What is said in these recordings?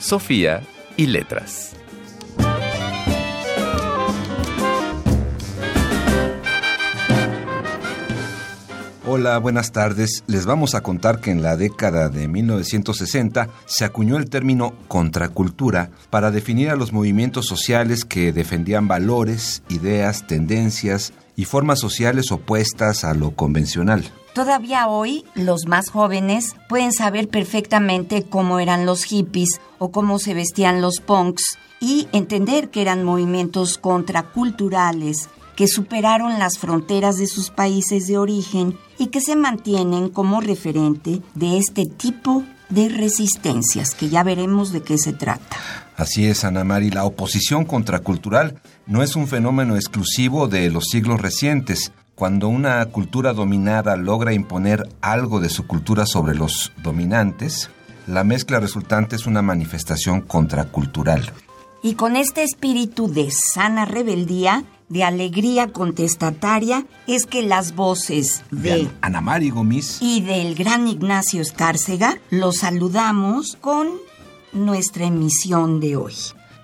Sofía y letras. Hola, buenas tardes. Les vamos a contar que en la década de 1960 se acuñó el término contracultura para definir a los movimientos sociales que defendían valores, ideas, tendencias y formas sociales opuestas a lo convencional. Todavía hoy los más jóvenes pueden saber perfectamente cómo eran los hippies o cómo se vestían los punks y entender que eran movimientos contraculturales que superaron las fronteras de sus países de origen y que se mantienen como referente de este tipo de resistencias, que ya veremos de qué se trata. Así es, Ana Mari, la oposición contracultural no es un fenómeno exclusivo de los siglos recientes. Cuando una cultura dominada logra imponer algo de su cultura sobre los dominantes, la mezcla resultante es una manifestación contracultural. Y con este espíritu de sana rebeldía, de alegría contestataria es que las voces de Ana Mari Gomis y del gran Ignacio Escárcega los saludamos con nuestra emisión de hoy.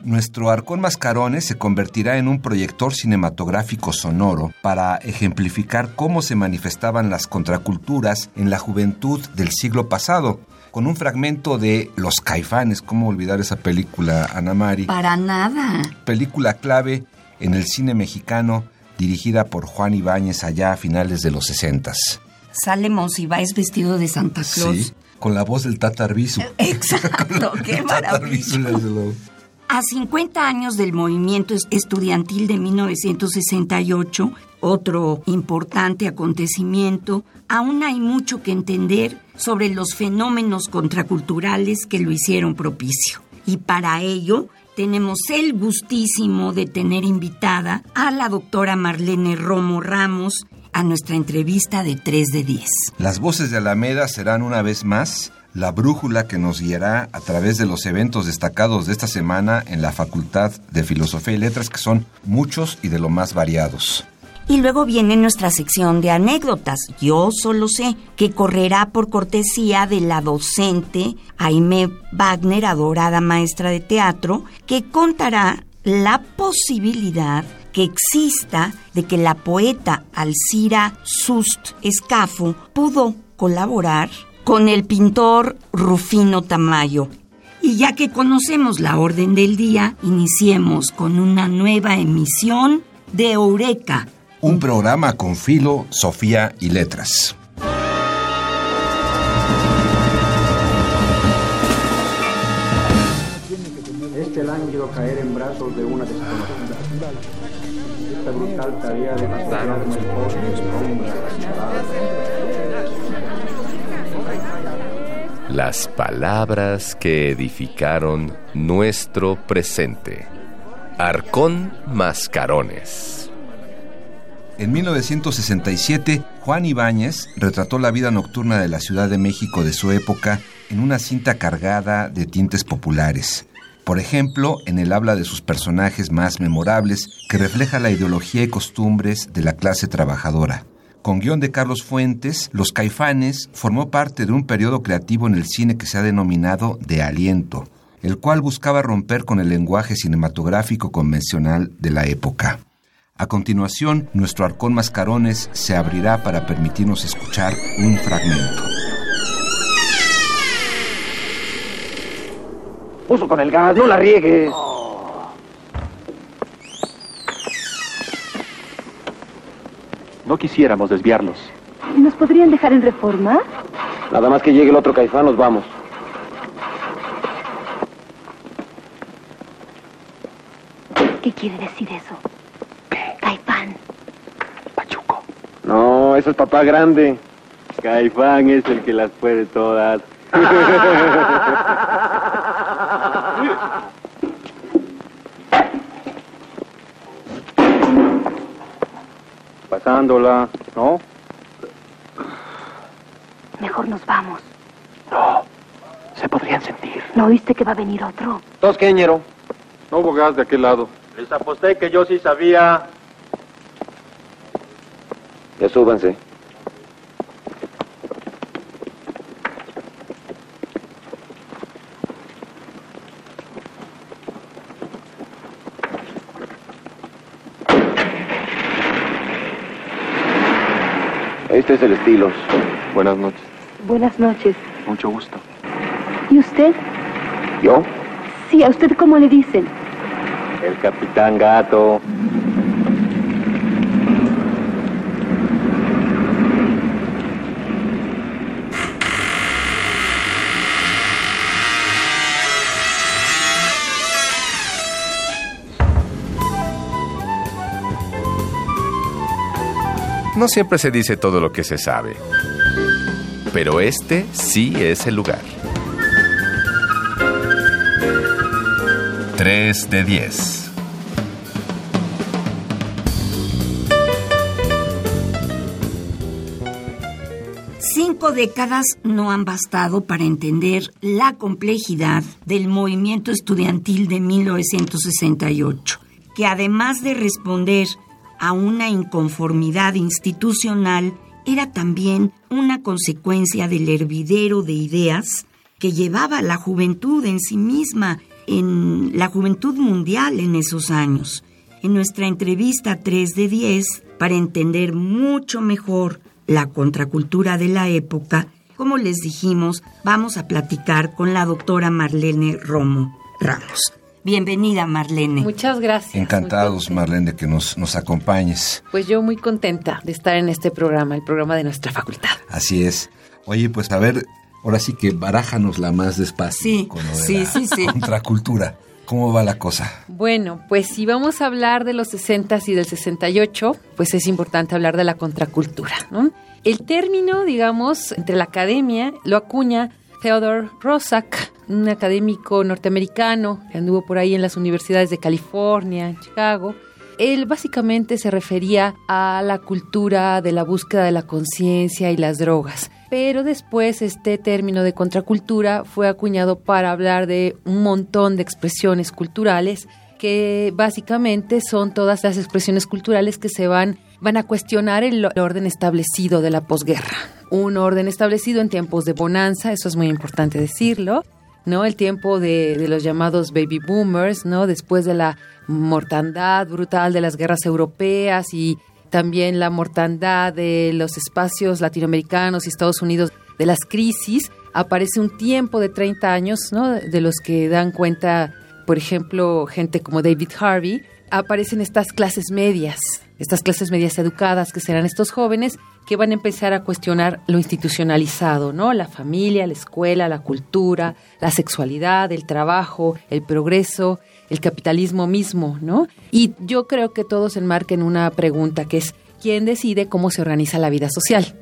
Nuestro Arcón Mascarones se convertirá en un proyector cinematográfico sonoro para ejemplificar cómo se manifestaban las contraculturas en la juventud del siglo pasado, con un fragmento de Los Caifanes, ¿cómo olvidar esa película, Ana Mari? Para nada. Película clave en el cine mexicano dirigida por Juan Ibáñez allá a finales de los sesentas. Sale Monsiváis vestido de Santa Claus. Sí, con la voz del Tata Arbizu. Exacto, qué maravilla. A 50 años del movimiento estudiantil de 1968, otro importante acontecimiento, aún hay mucho que entender sobre los fenómenos contraculturales que lo hicieron propicio. Y para ello tenemos el gustísimo de tener invitada a la doctora Marlene Romo Ramos a nuestra entrevista de 3 de 10. Las voces de Alameda serán una vez más la brújula que nos guiará a través de los eventos destacados de esta semana en la Facultad de Filosofía y Letras, que son muchos y de lo más variados. Y luego viene nuestra sección de anécdotas. Yo solo sé que correrá por cortesía de la docente Aime Wagner, adorada maestra de teatro, que contará la posibilidad que exista de que la poeta Alcira Sust Escafo pudo colaborar con el pintor Rufino Tamayo. Y ya que conocemos la orden del día, iniciemos con una nueva emisión de Eureka un programa con filo, Sofía y letras. Este lánguido caer en brazos de una desconocida. Esta brutal tarea de pastorearme Las palabras que edificaron nuestro presente. Arcón Mascarones. En 1967, Juan Ibáñez retrató la vida nocturna de la Ciudad de México de su época en una cinta cargada de tintes populares. Por ejemplo, en el habla de sus personajes más memorables, que refleja la ideología y costumbres de la clase trabajadora. Con guion de Carlos Fuentes, Los Caifanes formó parte de un periodo creativo en el cine que se ha denominado de aliento, el cual buscaba romper con el lenguaje cinematográfico convencional de la época. A continuación, nuestro arcón mascarones se abrirá para permitirnos escuchar un fragmento. Uso con el gas, no la riegues. No quisiéramos desviarlos. ¿Nos podrían dejar en reforma? Nada más que llegue el otro caifán, nos vamos. ¿Qué quiere decir eso? No, eso es papá grande. Caifán es el que las puede todas. ¿no? Mejor nos vamos. No, se podrían sentir. ¿No oíste que va a venir otro? ¿Tos qué, ñero? No hubo gas de aquel lado. Les aposté que yo sí sabía. Ya súbanse. Este es el Estilos. Buenas noches. Buenas noches. Mucho gusto. ¿Y usted? ¿Yo? Sí, ¿a usted cómo le dicen? El Capitán Gato. No siempre se dice todo lo que se sabe, pero este sí es el lugar. 3 de 10. Cinco décadas no han bastado para entender la complejidad del movimiento estudiantil de 1968, que además de responder a una inconformidad institucional, era también una consecuencia del hervidero de ideas que llevaba la juventud en sí misma, en la juventud mundial en esos años. En nuestra entrevista 3 de 10, para entender mucho mejor la contracultura de la época, como les dijimos, vamos a platicar con la doctora Marlene Romo Ramos. Bienvenida, Marlene. Muchas gracias. Encantados, Marlene, de que nos, nos acompañes. Pues yo muy contenta de estar en este programa, el programa de nuestra facultad. Así es. Oye, pues a ver, ahora sí que barájanos la más despacio. Sí, con lo de sí, la sí, sí. Contracultura. ¿Cómo va la cosa? Bueno, pues si vamos a hablar de los 60 y del 68, pues es importante hablar de la contracultura, ¿no? El término, digamos, entre la academia lo acuña Theodore Roszak, un académico norteamericano que anduvo por ahí en las universidades de California, Chicago. Él básicamente se refería a la cultura de la búsqueda de la conciencia y las drogas. Pero después este término de contracultura fue acuñado para hablar de un montón de expresiones culturales que básicamente son todas las expresiones culturales que se van, van a cuestionar el orden establecido de la posguerra. Un orden establecido en tiempos de bonanza, eso es muy importante decirlo, ¿no? El tiempo de, los llamados baby boomers, ¿no? Después de la mortandad brutal de las guerras europeas y también la mortandad de los espacios latinoamericanos y Estados Unidos de las crisis, aparece un tiempo de 30 años, ¿no? De los que dan cuenta, por ejemplo, gente como David Harvey, aparecen estas clases medias, estas clases medias educadas que serán estos jóvenes que van a empezar a cuestionar lo institucionalizado, ¿no? La familia, la escuela, la cultura, la sexualidad, el trabajo, el progreso, el capitalismo mismo, ¿no? Y yo creo que todo se enmarca en una pregunta que es ¿quién decide cómo se organiza la vida social?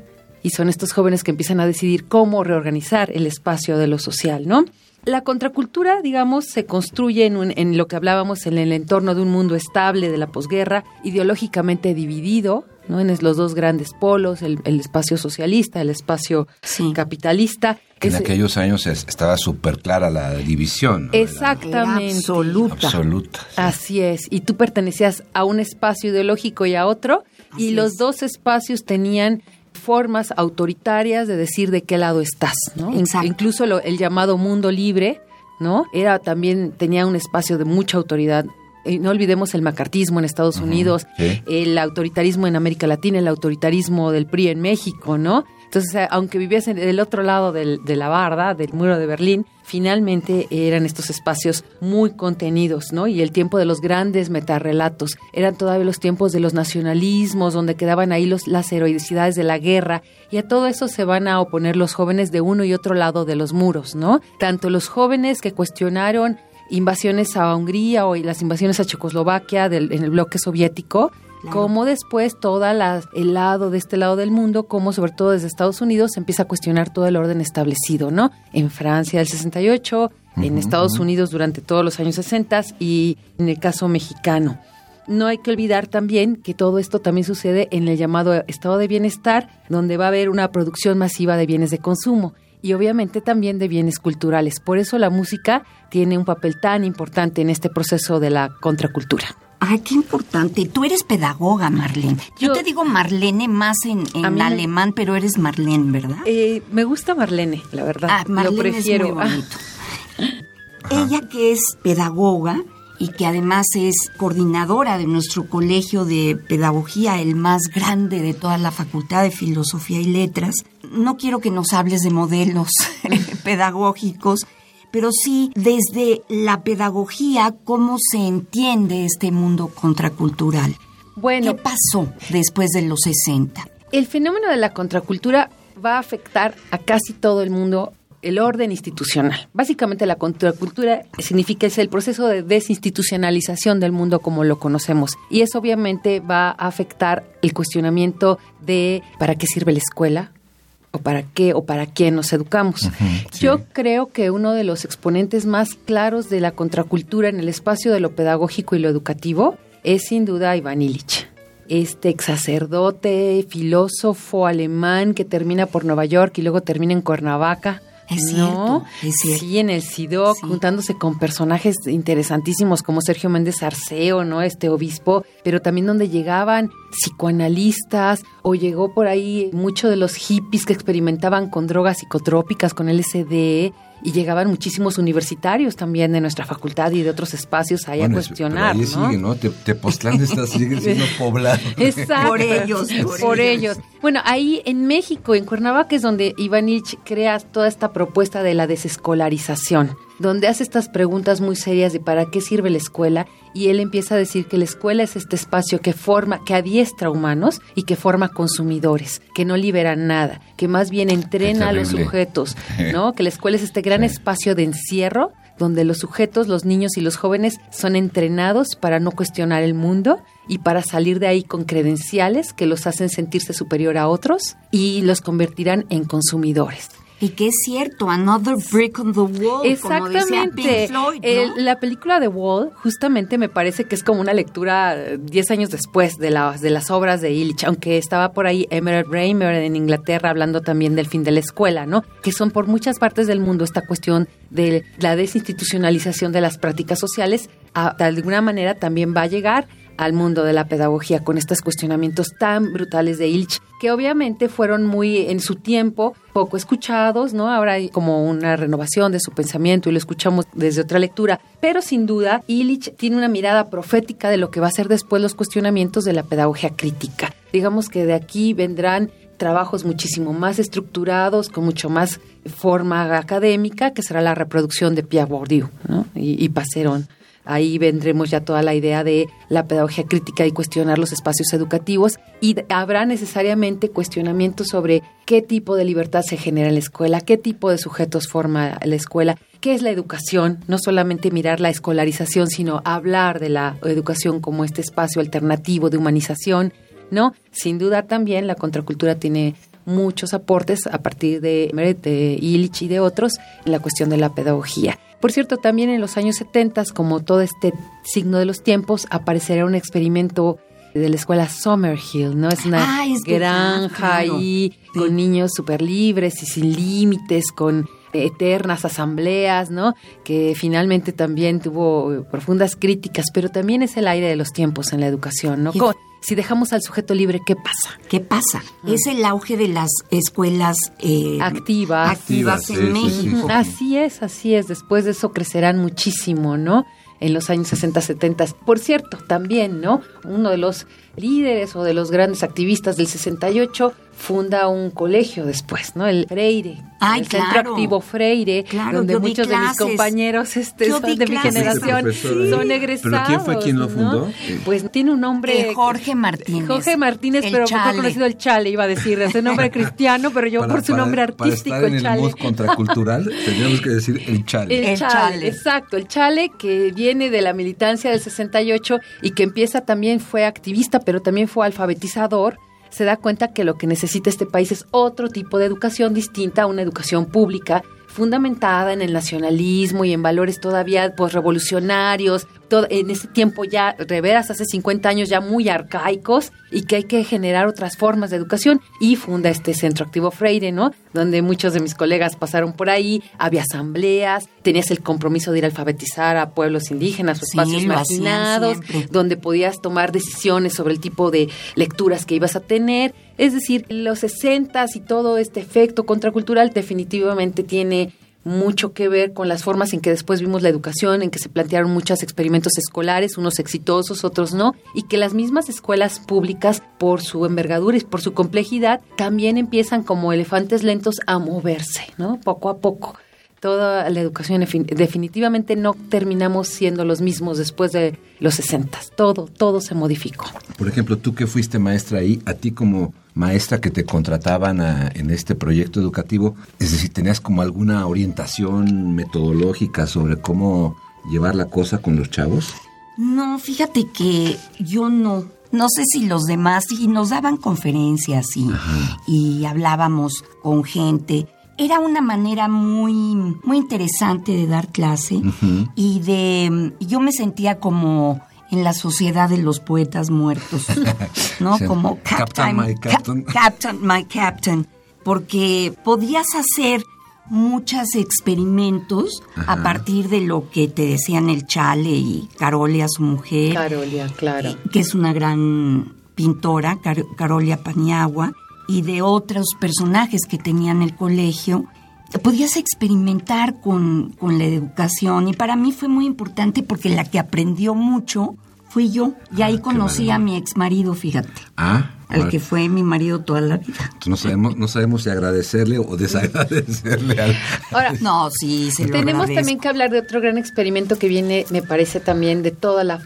Y son estos jóvenes que empiezan a decidir cómo reorganizar el espacio de lo social, ¿no? La contracultura, digamos, se construye en, un, en, lo que hablábamos en el entorno de un mundo estable de la posguerra, ideológicamente dividido, ¿no? En los dos grandes polos, el, el espacio socialista, el espacio sí. capitalista. Que en aquellos años estaba súper clara la división. ¿no? Exactamente. absoluta. Absoluta. Sí. Así es. Y tú pertenecías a un espacio ideológico y a otro, Así y los es. dos espacios tenían formas autoritarias de decir de qué lado estás, ¿no? Exacto. Incluso lo, el llamado mundo libre, ¿no? Era también tenía un espacio de mucha autoridad. Y no olvidemos el macartismo en Estados Uh -huh. Unidos, Sí. el autoritarismo en América Latina, el autoritarismo del PRI en México, ¿no? Entonces, aunque vivías en el otro lado de la barda, del muro de Berlín, finalmente eran estos espacios muy contenidos, ¿no? Y el tiempo de los grandes metarrelatos, eran todavía los tiempos de los nacionalismos, donde quedaban ahí los, las heroicidades de la guerra, y a todo eso se van a oponer los jóvenes de uno y otro lado de los muros, ¿no? Tanto los jóvenes que cuestionaron invasiones a Hungría o las invasiones a Checoslovaquia del, en el bloque soviético, Claro. como después toda la, el lado de este lado del mundo, como sobre todo desde Estados Unidos se empieza a cuestionar todo el orden establecido, ¿no? En Francia del 68, uh -huh, en Estados uh -huh. Unidos durante todos los años 60 y en el caso mexicano. no hay que olvidar también que todo esto también sucede en el llamado estado de bienestar, donde va a haber una producción masiva de bienes de consumo y obviamente también de bienes culturales. Por eso la música tiene un papel tan importante en este proceso de la contracultura. Ay, qué importante. Tú eres pedagoga, Marlene. Yo, Yo- te digo Marlene más en, me- alemán, pero eres Marlene, ¿verdad? Eh, me gusta Marlene, la verdad. Ah, Marlene Lo prefiero. es muy bonito. Ella que es pedagoga y que además es coordinadora de nuestro colegio de pedagogía, el más grande de toda la Facultad de Filosofía y Letras. No quiero que nos hables de modelos pedagógicos, pero sí desde la pedagogía cómo se entiende este mundo contracultural. Bueno, ¿Qué pasó después de los 60? el fenómeno de la contracultura va a afectar a casi todo el mundo el orden institucional. Básicamente la contracultura significa es el proceso de desinstitucionalización del mundo como lo conocemos y eso obviamente va a afectar el cuestionamiento de ¿para qué sirve la escuela? O para qué o para quién nos educamos. Yo creo que uno de los exponentes más claros de la contracultura en el espacio de lo pedagógico y lo educativo es sin duda Iván Illich. Este ex sacerdote, filósofo alemán que termina por Nueva York y luego termina en Cuernavaca. Es ¿no? cierto, es cierto. Sí, en el SIDOC, Sí. juntándose con personajes interesantísimos como Sergio Méndez Arceo, ¿no? Este obispo, pero también donde llegaban psicoanalistas o llegó por ahí muchos de los hippies que experimentaban con drogas psicotrópicas, con LSD, y llegaban muchísimos universitarios también de nuestra facultad y de otros espacios ahí Bueno, a cuestionar, pero ahí ¿no? sigue, ¿no? Te, Tepoztlán está, sigue siendo poblado. Exacto. Por ellos, por ellos. Bueno, ahí en México, en Cuernavaca, es donde Ivanich crea toda esta propuesta de la desescolarización, donde hace estas preguntas muy serias de para qué sirve la escuela y él empieza a decir que la escuela es este espacio que forma, que adiestra humanos y que forma consumidores, que no libera nada, que más bien entrena a los sujetos, ¿no? Que la escuela es este gran espacio de encierro donde los sujetos, los niños y los jóvenes son entrenados para no cuestionar el mundo y para salir de ahí con credenciales que los hacen sentirse superior a otros y los convertirán en consumidores. Y que es cierto, another brick on the wall, como Exactamente. Pink Floyd, ¿no? El- la película The Wall justamente me parece que es como una lectura eh, 10 años después de las, de las obras de Illich, aunque estaba por ahí Emerald Raymer en Inglaterra hablando también del fin de la escuela, ¿no? Que son por muchas partes del mundo esta cuestión de la desinstitucionalización de las prácticas sociales, a- de alguna manera también va a llegar al mundo de la pedagogía con estos cuestionamientos tan brutales de Illich, que obviamente fueron muy en su tiempo poco escuchados, ¿no? Ahora hay como una renovación de su pensamiento y lo escuchamos desde otra lectura, pero sin duda Illich tiene una mirada profética de lo que va a ser después los cuestionamientos de la pedagogía crítica. Digamos que de aquí vendrán trabajos muchísimo más estructurados, con mucho más forma académica, que será la reproducción de Pierre Bourdieu ¿no? y, y Passerón. Ahí vendremos ya toda la idea de la pedagogía crítica y cuestionar los espacios educativos y habrá necesariamente cuestionamientos sobre qué tipo de libertad se genera en la escuela, qué tipo de sujetos forma la escuela, qué es la educación, no solamente mirar la escolarización, sino hablar de la educación como este espacio alternativo de humanización, ¿no? Sin duda también la contracultura tiene muchos aportes a partir de, de Illich y de otros en la cuestión de la pedagogía. Por cierto, también en los años 70, como todo este signo de los tiempos, aparecerá un experimento de la escuela Summerhill, ¿no? Es una Ah, es verdad, granja claro. ahí Sí. con niños súper libres y sin límites, con eternas asambleas, ¿no? Que finalmente también tuvo eh, profundas críticas, pero también es el aire de los tiempos en la educación, ¿no? Si dejamos al sujeto libre, ¿qué pasa? ¿Qué pasa? Es el auge de las escuelas eh, Activas. activas Activas, en sí, sí, México. sí. Así es, así es. Después de eso crecerán muchísimo, ¿no? En los años 60, 70. Por cierto, también, ¿no? Uno de los líderes o de los grandes activistas del 68 funda un colegio después, ¿no? El Freire. Ay, el Centro. Activo Freire, Claro, donde muchos de mis compañeros este, son de mi generación Ese son egresados. ¿Pero quién fue quien lo ¿no? fundó? Pues tiene un nombre. Eh, Jorge Martínez. Jorge Martínez, El pero mejor conocido el Chale, iba a decir. Es un nombre cristiano, pero yo Para- por su para- nombre artístico, Para estar en el el Chale. mood contracultural, tendríamos que decir el chale. El, El chale, chale. exacto, el chale que viene de la militancia del 68 y que empieza también fue activista, pero también fue alfabetizador, se da cuenta que lo que necesita este país es otro tipo de educación distinta a una educación pública fundamentada en el nacionalismo y en valores todavía pues, revolucionarios, todo, en ese tiempo ya, reveras hace 50 años ya muy arcaicos y que hay que generar otras formas de educación y funda este Centro Activo Freire, ¿no? Donde muchos de mis colegas pasaron por ahí, había asambleas, tenías el compromiso de ir a alfabetizar a pueblos indígenas o Sí, espacios hacían marginados, donde podías tomar decisiones sobre el tipo de lecturas que ibas a tener. Es decir, los 60 y todo este efecto contracultural definitivamente tiene mucho que ver con las formas en que después vimos la educación, en que se plantearon muchos experimentos escolares, unos exitosos, otros no, y que las mismas escuelas públicas, por su envergadura y por su complejidad, también empiezan como elefantes lentos a moverse, ¿no? Poco a poco. Toda la educación defin- definitivamente no terminamos siendo los mismos después de los 60. Todo, todo se modificó. Por ejemplo, tú que fuiste maestra ahí, a ti como maestra que te contrataban a- en este proyecto educativo, es decir, ¿tenías como alguna orientación metodológica sobre cómo llevar la cosa con los chavos? No, fíjate que yo no. No sé si los demás, y nos daban conferencias y, y hablábamos con gente. Era una manera muy, muy interesante de dar clase y de... Yo me sentía como en la sociedad de los poetas muertos, ¿no? Sí. Como Captain, my Ca- captain. Captain, my captain. Porque podías hacer muchos experimentos a partir de lo que te decían el Chale y Carolia, su mujer, Carolia, claro. que es una gran pintora, Car- Carolia Paniagua, y de otros personajes que tenían el colegio. Podías experimentar con, con la educación y para mí fue muy importante porque la que aprendió mucho fui yo. Y ahí conocí a mi ex marido, fíjate, Ah, al que fue mi marido toda la vida. Entonces no sabemos, no sabemos si agradecerle o desagradecerle al... Ahora, No, sí, se lo Tenemos agradezco. también que hablar de otro gran experimento que viene, me parece también, de toda la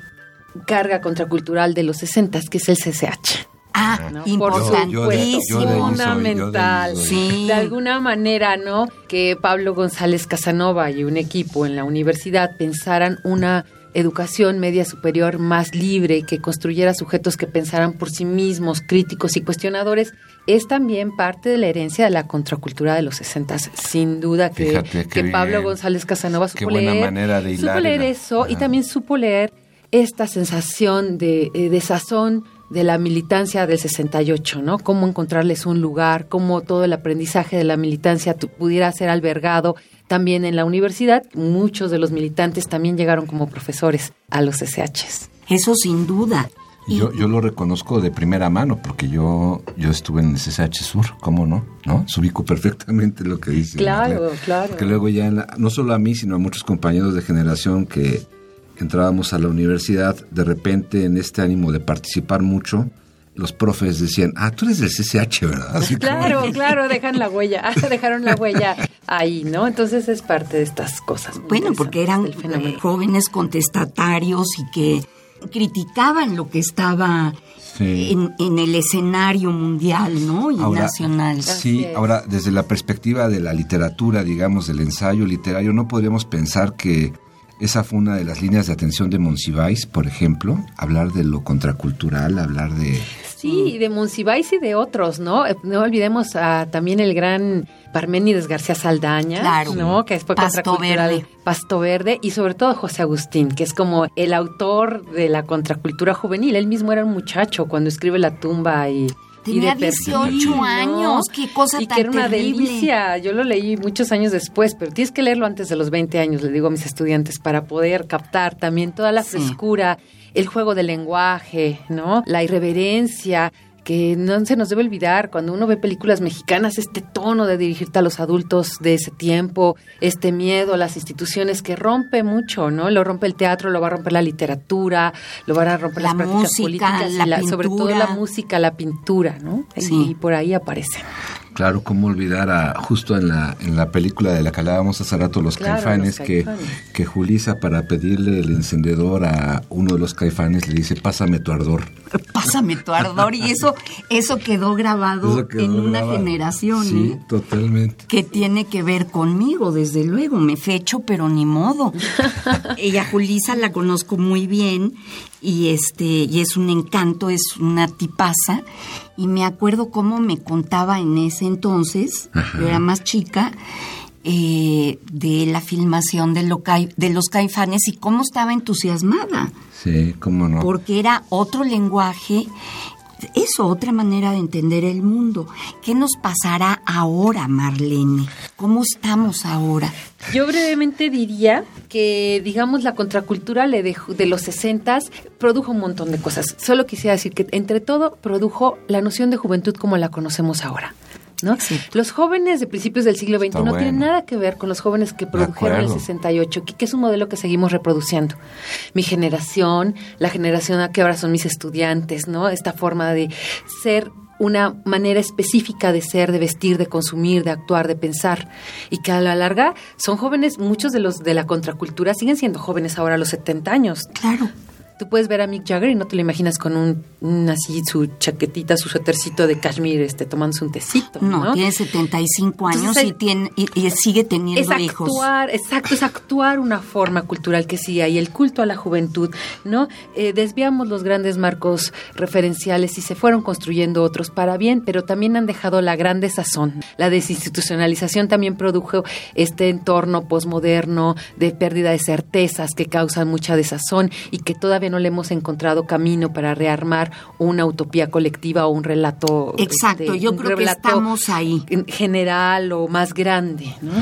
carga contracultural de los 60, que es el CCH. Ah, ¿no? importantísimo. Fundamental. soy. Sí. De alguna manera, ¿no? Que Pablo González Casanova y un equipo en la universidad pensaran una educación media superior más libre, que construyera sujetos que pensaran por sí mismos, críticos y cuestionadores, es también parte de la herencia de la contracultura de los 60, sin duda que, Fíjate, que Pablo bien. González Casanova supo leer, manera de supo leer eso y también supo leer esta sensación de, eh, de sazón de la militancia del 68, ¿no? Cómo encontrarles un lugar, cómo todo el aprendizaje de la militancia tu- pudiera ser albergado también en la universidad. Muchos de los militantes también llegaron como profesores a los SHs. Eso sin duda. Yo, yo lo reconozco de primera mano porque yo, yo estuve en el CSH Sur, ¿cómo no? ¿No? Subico perfectamente lo que dice. Claro, Marlene. claro. Que luego ya, en la- no solo a mí, sino a muchos compañeros de generación que entrábamos a la universidad, de repente en este ánimo de participar mucho, los profes decían, ah, tú eres del CCH, ¿verdad? Así como- Claro, claro, dejan la huella, dejaron la huella ahí, ¿no? Entonces es parte de estas cosas. Bueno, porque eran eh, jóvenes contestatarios y que criticaban lo que estaba Sí. en, en el escenario mundial, ¿no? Y nacional. Sí, ahora desde la perspectiva de la literatura, digamos, del ensayo literario, no podríamos pensar que esa fue una de las líneas de atención de Monsiváis, por ejemplo, hablar de lo contracultural, hablar de... Sí, y de Monsiváis y de otros, ¿no? Eh, No olvidemos a, también el gran Parménides García Saldaña, Claro. ¿no? Que fue Pasto contracultural. Verde. Pasto Verde y sobre todo José Agustín, que es como el autor de la contracultura juvenil. Él mismo era un muchacho cuando escribe La tumba y... y Tenía de perfil, 18 ¿no? años, qué cosa y tan que era una terrible. delicia. Yo lo leí muchos años después, pero tienes que leerlo antes de los 20 años, le digo a mis estudiantes, para poder captar también toda la Sí. frescura, el juego del lenguaje, ¿no? La irreverencia que no se nos debe olvidar cuando uno ve películas mexicanas, este tono de dirigirte a los adultos de ese tiempo, este miedo a las instituciones que rompe mucho, ¿no? Lo rompe el teatro, lo va a romper la literatura, lo van a romper La las prácticas música, políticas, y la sobre todo la música, la pintura, ¿no? Sí. Y por ahí aparecen. Claro, cómo olvidar a, justo en la, en la película de la que hablábamos hace rato, Los Claro, Caifanes, Los que, Caifanes. que Julisa para pedirle el encendedor a uno de los Caifanes le dice, pásame tu ardor. Pásame tu ardor. Y eso, eso quedó grabado Eso quedó en una generación, Sí, ¿eh? totalmente. que tiene que ver conmigo, desde luego, me fecho, pero ni modo. Ella Julisa la conozco muy bien y este y es un encanto, es una tipaza y me acuerdo cómo me contaba en ese entonces, yo era más chica, eh, de la filmación de, lo cai- de los caifanes y cómo estaba entusiasmada, Sí, cómo no. porque era otro lenguaje, eso, otra manera de entender el mundo. ¿Qué nos pasará ahora, Marlene? ¿Cómo estamos ahora? Yo brevemente diría que, digamos, la contracultura le dejó- de los 60 produjo un montón de cosas. Solo quisiera decir que, entre todo, produjo la noción de juventud como la conocemos ahora. ¿no? Los jóvenes de principios del siglo XX Está no bueno. tienen nada que ver con los jóvenes que produjeron el acuerdo. 68, que, que es un modelo que seguimos reproduciendo. Mi generación, la generación a que ahora son mis estudiantes, ¿no? Esta forma de ser una manera específica de ser, de vestir, de consumir, de actuar, de pensar. Y que a la larga son jóvenes, muchos de los de la contracultura siguen siendo jóvenes ahora a los 70 años. Claro. Tú puedes ver a Mick Jagger y no te lo imaginas con un, un así, su chaquetita, su suétercito de cashmere, este, tomándose un tecito. No, No, tiene 75 años Entonces, y, tiene, y, y sigue teniendo es hijos. actuar, exacto, es actuar una forma cultural que sí hay, el culto a la juventud, ¿no? Eh, desviamos los grandes marcos referenciales y se fueron construyendo otros para bien, pero también han dejado la gran desazón. La desinstitucionalización también produjo este entorno posmoderno de pérdida de certezas que causan mucha desazón y que todavía no le hemos encontrado camino para rearmar una utopía colectiva o un relato. Exacto, este, yo creo que estamos ahí. en general o más grande, ¿no?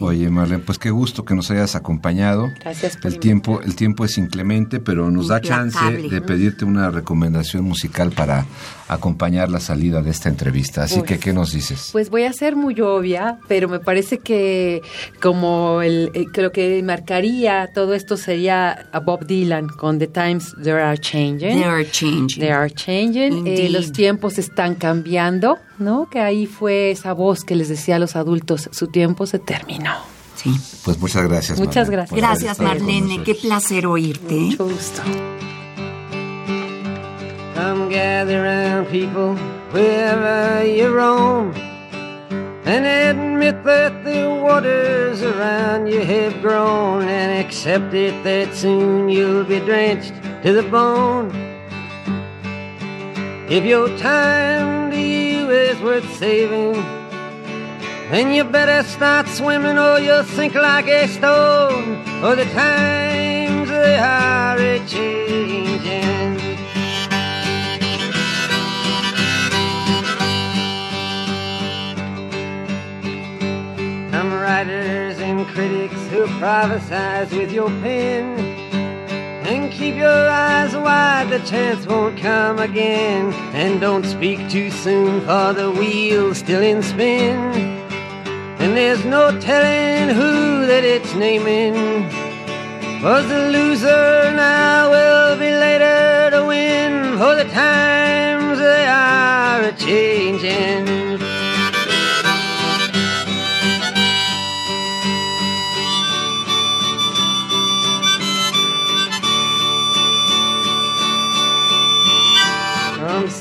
Oye, Marlene, pues qué gusto que nos hayas acompañado. Gracias por El tiempo, el tiempo es inclemente, pero nos da chance de pedirte una recomendación musical para acompañar la salida de esta entrevista. Así Pues- que, ¿qué nos dices? Pues voy a ser muy obvia, pero me parece que como el, eh, que lo que marcaría todo esto sería a Bob Dylan con The Times They Are Changing. They are changing. They are changing. Eh, los tiempos están cambiando, ¿no? Que ahí fue esa voz que les decía a los adultos, su tiempo se terminó. Sí. Pues muchas gracias. Muchas Marlene, gracias. Gracias, Marlene. Qué placer oírte. ¿eh? Mucho gusto. Come gather round people wherever you roam and admit that the waters around you have grown and accept it that soon you'll be drenched to the bone. If your time is worth saving, then you better start swimming or you'll sink like a stone. Or the times they are a changing. Some writers and critics who prophesize with your pen. And keep your eyes wide, the chance won't come again. And don't speak too soon, for the wheel's still in spin. And there's no telling who that it's naming. Was the loser now will be later to win. For the times they are a changing.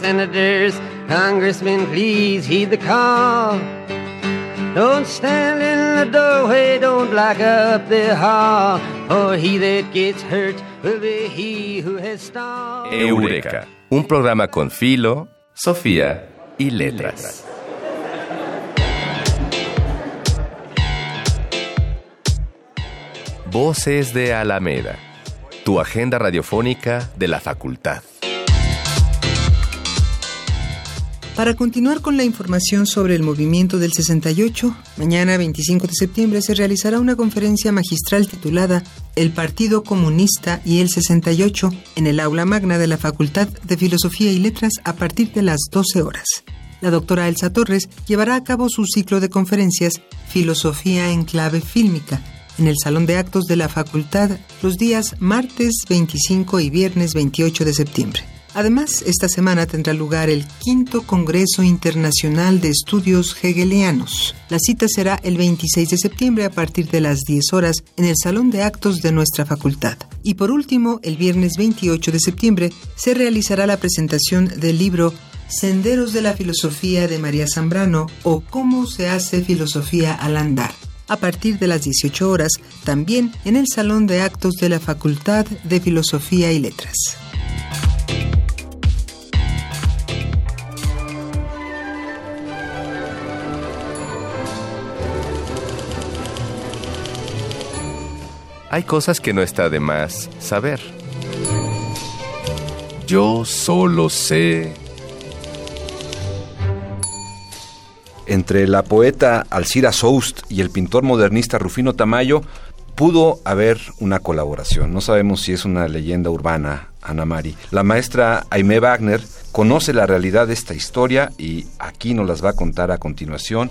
Senators, congressmen, please heed the call. Don't stand in the doorway, don't block up the hall. For he that gets hurt will be he who has stalled. Eureka, un programa con Filo, Sofía y Letras. Voces de Alameda, tu agenda radiofónica de la facultad. Para continuar con la información sobre el movimiento del 68, mañana 25 de septiembre se realizará una conferencia magistral titulada El Partido Comunista y el 68 en el aula magna de la Facultad de Filosofía y Letras a partir de las 12 horas. La doctora Elsa Torres llevará a cabo su ciclo de conferencias Filosofía en clave fílmica en el Salón de Actos de la Facultad los días martes 25 y viernes 28 de septiembre. Además, esta semana tendrá lugar el quinto Congreso Internacional de Estudios Hegelianos. La cita será el 26 de septiembre a partir de las 10 horas en el Salón de Actos de nuestra facultad. Y por último, el viernes 28 de septiembre se realizará la presentación del libro Senderos de la Filosofía de María Zambrano o Cómo se hace filosofía al andar a partir de las 18 horas, también en el Salón de Actos de la Facultad de Filosofía y Letras. Hay cosas que no está de más saber. Yo solo sé. Entre la poeta Alcira Soust y el pintor modernista Rufino Tamayo pudo haber una colaboración. No sabemos si es una leyenda urbana, Ana Mari. La maestra Aimee Wagner conoce la realidad de esta historia y aquí nos las va a contar a continuación.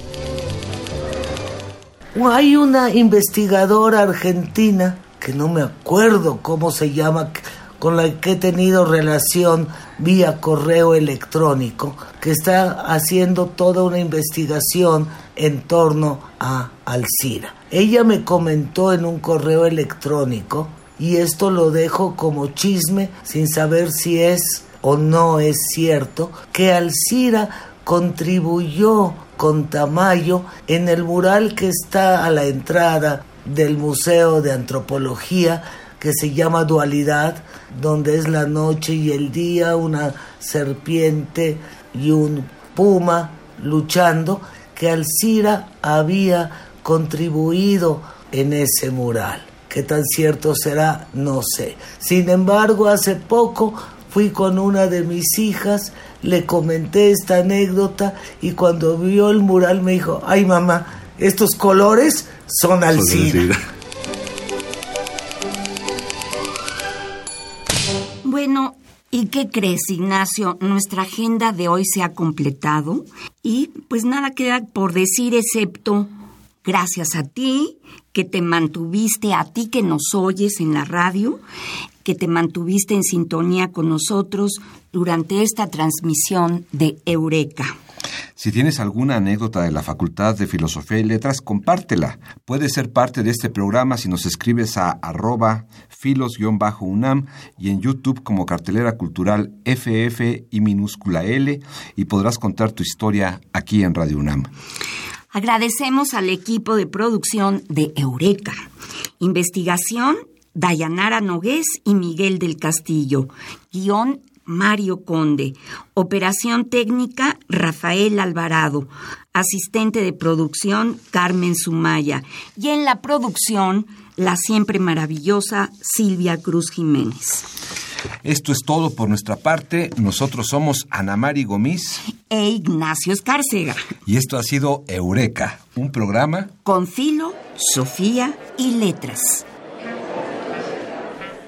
Hay una investigadora argentina, que no me acuerdo cómo se llama, con la que he tenido relación vía correo electrónico, que está haciendo toda una investigación en torno a Alcira. Ella me comentó en un correo electrónico, y esto lo dejo como chisme sin saber si es o no es cierto, que Alcira contribuyó con Tamayo en el mural que está a la entrada del Museo de Antropología que se llama Dualidad, donde es la noche y el día, una serpiente y un puma luchando, que Alcira había contribuido en ese mural. ¿Qué tan cierto será? No sé. Sin embargo, hace poco fui con una de mis hijas, le comenté esta anécdota y cuando vio el mural me dijo, ay mamá, estos colores son Alcira. Bueno, ¿y qué crees, Ignacio? Nuestra agenda de hoy se ha completado y pues nada queda por decir excepto gracias a ti, que te mantuviste, a ti que nos oyes en la radio, que te mantuviste en sintonía con nosotros durante esta transmisión de Eureka. Si tienes alguna anécdota de la Facultad de Filosofía y Letras, compártela. Puedes ser parte de este programa si nos escribes a arroba filos-unam y en YouTube como cartelera cultural FF y minúscula L y podrás contar tu historia aquí en Radio UNAM. Agradecemos al equipo de producción de Eureka. Investigación, Dayanara Nogués y Miguel del Castillo. Guión, Mario Conde. Operación técnica, Rafael Alvarado. Asistente de producción, Carmen Sumaya. Y en la producción, la siempre maravillosa Silvia Cruz Jiménez. Esto es todo por nuestra parte. Nosotros somos Ana Mari Gomis e Ignacio Escárcega. Y esto ha sido Eureka, un programa con filo, Sofía y letras.